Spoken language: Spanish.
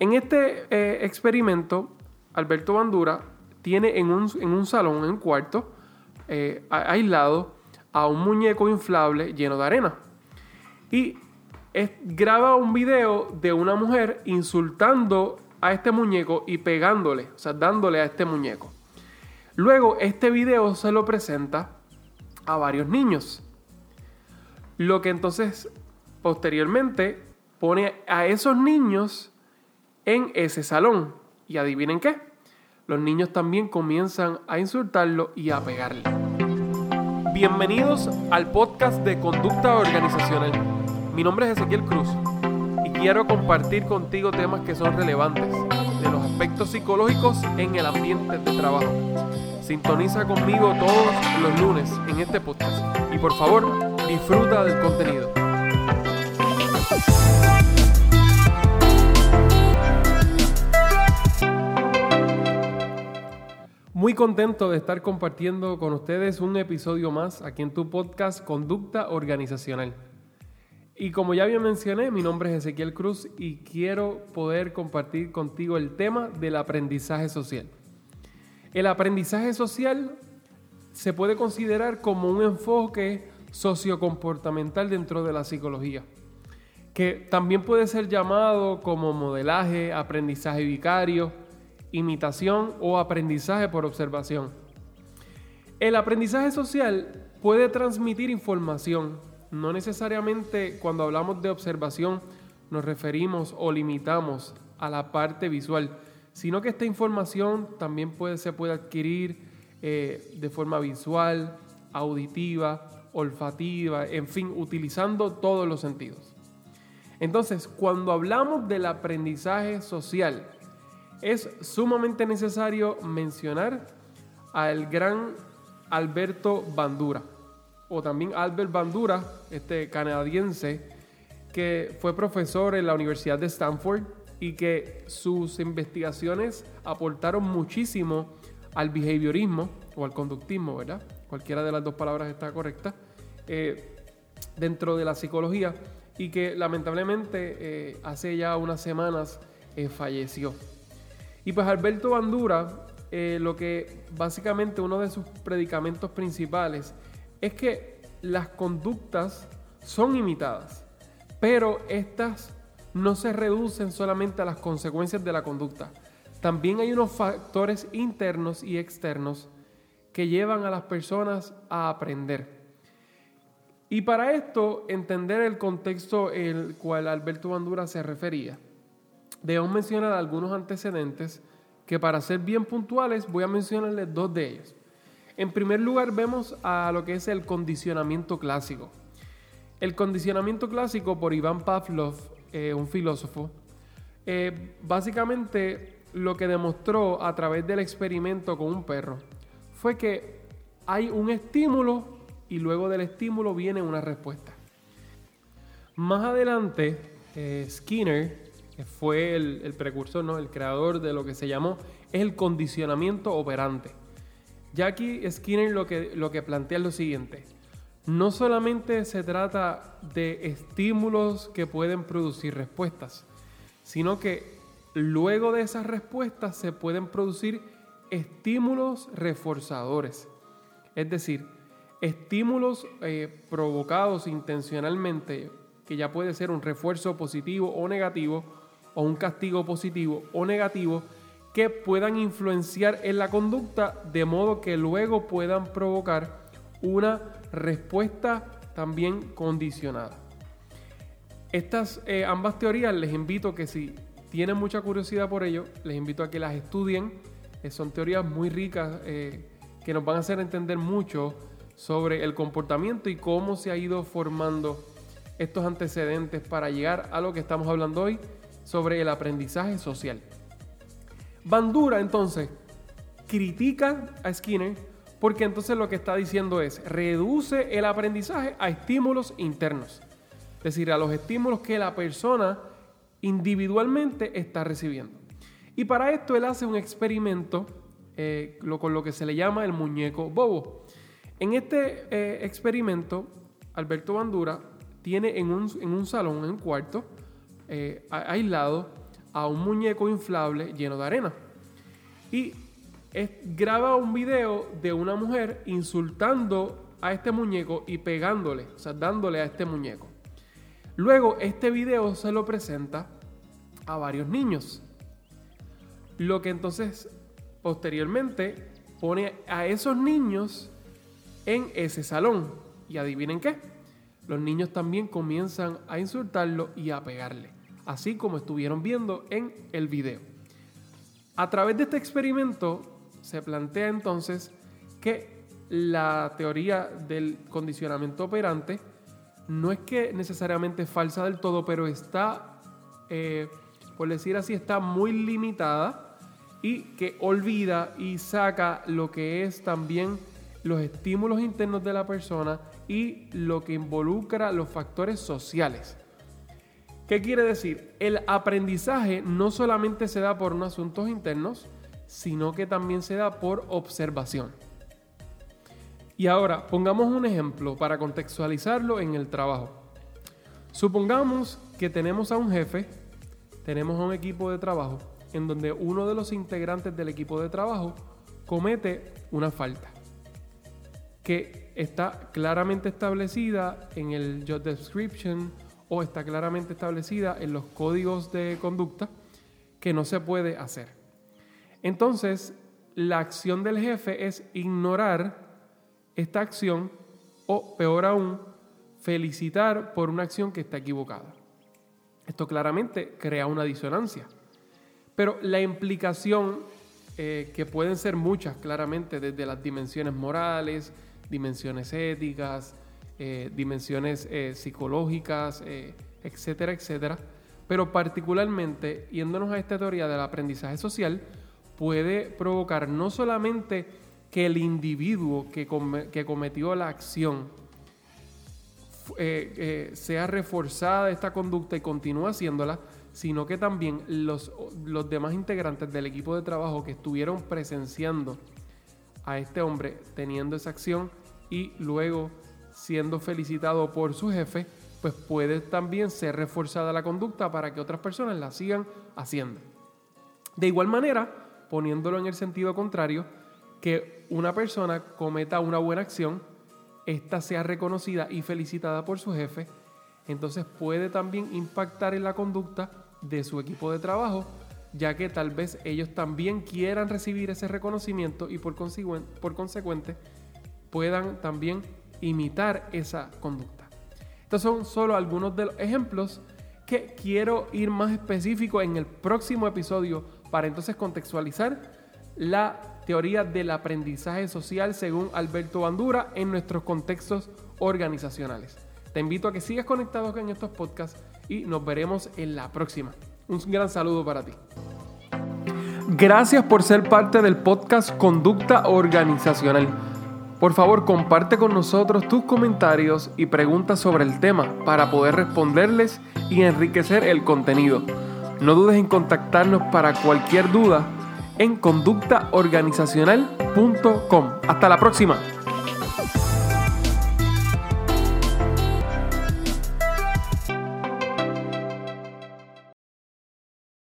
En este eh, experimento, Alberto Bandura tiene en un, en un salón, en un cuarto, eh, aislado, a un muñeco inflable lleno de arena. Y graba un video de una mujer insultando a este muñeco y pegándole, o sea, dándole a este muñeco. Luego, este video se lo presenta a varios niños. Lo que entonces, posteriormente, pone a esos niños en ese salón. Y adivinen qué, los niños también comienzan a insultarlo y a pegarle. Bienvenidos al podcast de Conducta Organizacional. Mi nombre es Ezequiel Cruz y quiero compartir contigo temas que son relevantes de los aspectos psicológicos en el ambiente de trabajo. Sintoniza conmigo todos los lunes en este podcast y por favor disfruta del contenido. Muy contento de estar compartiendo con ustedes un episodio más aquí en tu podcast Conducta Organizacional. Y como ya bien mencioné, mi nombre es Ezequiel Cruz y quiero poder compartir contigo el tema del aprendizaje social. El aprendizaje social se puede considerar como un enfoque sociocomportamental dentro de la psicología, que también puede ser llamado como modelaje, aprendizaje vicario, imitación o aprendizaje por observación. El aprendizaje social puede transmitir información. No necesariamente cuando hablamos de observación nos referimos o limitamos a la parte visual, sino que esta información también se puede adquirir eh, de forma visual, auditiva, olfativa, en fin, utilizando todos los sentidos. Entonces, cuando hablamos del aprendizaje social, es sumamente necesario mencionar al gran Alberto Bandura, o también Albert Bandura, este canadiense, que fue profesor en la Universidad de Stanford y que sus investigaciones aportaron muchísimo al behaviorismo o al conductismo, ¿verdad? Cualquiera de las dos palabras está correcta, eh, dentro de la psicología y que lamentablemente eh, hace ya unas semanas eh, falleció. Y pues Alberto Bandura, eh, lo que básicamente uno de sus predicamentos principales es que las conductas son imitadas, pero estas no se reducen solamente a las consecuencias de la conducta. También hay unos factores internos y externos que llevan a las personas a aprender. Y para esto, entender el contexto el cual Alberto Bandura se refería debemos mencionar algunos antecedentes que para ser bien puntuales voy a mencionarles dos de ellos. En primer lugar vemos a lo que es el condicionamiento clásico. El condicionamiento clásico por Iván Pavlov, eh, un filósofo, eh, básicamente lo que demostró a través del experimento con un perro fue que hay un estímulo y luego del estímulo viene una respuesta. Más adelante, eh, Skinner fue el, precursor, ¿no? el creador de lo que se llamó el condicionamiento operante. Aquí Skinner lo que, lo que plantea es lo siguiente. No solamente se trata de estímulos que pueden producir respuestas, sino que luego de esas respuestas se pueden producir estímulos reforzadores. Es decir, estímulos eh, provocados intencionalmente, que ya puede ser un refuerzo positivo o negativo, o un castigo positivo o negativo que puedan influenciar en la conducta de modo que luego puedan provocar una respuesta también condicionada. Estas eh, ambas teorías les invito que si tienen mucha curiosidad por ello, les invito a que las estudien. Eh, son teorías muy ricas eh, que nos van a hacer entender mucho sobre el comportamiento y cómo se ha ido formando estos antecedentes para llegar a lo que estamos hablando hoy, sobre el aprendizaje social. Bandura entonces critica a Skinner porque entonces lo que está diciendo es reduce el aprendizaje a estímulos internos, es decir, a los estímulos que la persona individualmente está recibiendo. Y para esto él hace un experimento eh, con lo que se le llama el muñeco bobo. En este eh, experimento, Alberto Bandura tiene en un, en un salón, en un cuarto, eh, aislado a un muñeco inflable lleno de arena. Y graba un video de una mujer insultando a este muñeco y pegándole, o sea, dándole a este muñeco. Luego, este video se lo presenta a varios niños. Lo que entonces, posteriormente, pone a esos niños en ese salón. Y adivinen qué, los niños también comienzan a insultarlo y a pegarle, así como estuvieron viendo en el video. A través de este experimento se plantea entonces que la teoría del condicionamiento operante no es que necesariamente es falsa del todo, pero está, eh, por decir así, está muy limitada y que olvida y saca lo que es también los estímulos internos de la persona y lo que involucra los factores sociales. ¿Qué quiere decir? El aprendizaje no solamente se da por unos asuntos internos, sino que también se da por observación. Y ahora, pongamos un ejemplo para contextualizarlo en el trabajo. Supongamos que tenemos a un jefe, tenemos a un equipo de trabajo, en donde uno de los integrantes del equipo de trabajo comete una falta que está claramente establecida en el job description o está claramente establecida en los códigos de conducta que no se puede hacer. Entonces, la acción del jefe es ignorar esta acción o, peor aún, felicitar por una acción que está equivocada. Esto claramente crea una disonancia. Pero la implicación, eh, que pueden ser muchas claramente, desde las dimensiones morales, dimensiones éticas, eh, dimensiones eh, psicológicas, etcétera, etcétera, pero particularmente yéndonos a esta teoría del aprendizaje social, puede provocar no solamente que el individuo que, cometió la acción eh, eh, sea reforzada esta conducta y continúe haciéndola, sino que también los, los demás integrantes del equipo de trabajo que estuvieron presenciando a este hombre teniendo esa acción y luego siendo felicitado por su jefe, pues puede también ser reforzada la conducta para que otras personas la sigan haciendo. De igual manera, poniéndolo en el sentido contrario, que una persona cometa una buena acción, ésta sea reconocida y felicitada por su jefe, entonces puede también impactar en la conducta de su equipo de trabajo, ya que tal vez ellos también quieran recibir ese reconocimiento y por, consecuente puedan también imitar esa conducta. Estos son solo algunos de los ejemplos que quiero ir más específico en el próximo episodio para entonces contextualizar la teoría del aprendizaje social según Alberto Bandura en nuestros contextos organizacionales. Te invito a que sigas conectado en estos podcasts y nos veremos en la próxima. Un gran saludo para ti. Gracias por ser parte del podcast Conducta Organizacional. Por favor, comparte con nosotros tus comentarios y preguntas sobre el tema para poder responderles y enriquecer el contenido. No dudes en contactarnos para cualquier duda en conductaorganizacional.com. Hasta la próxima.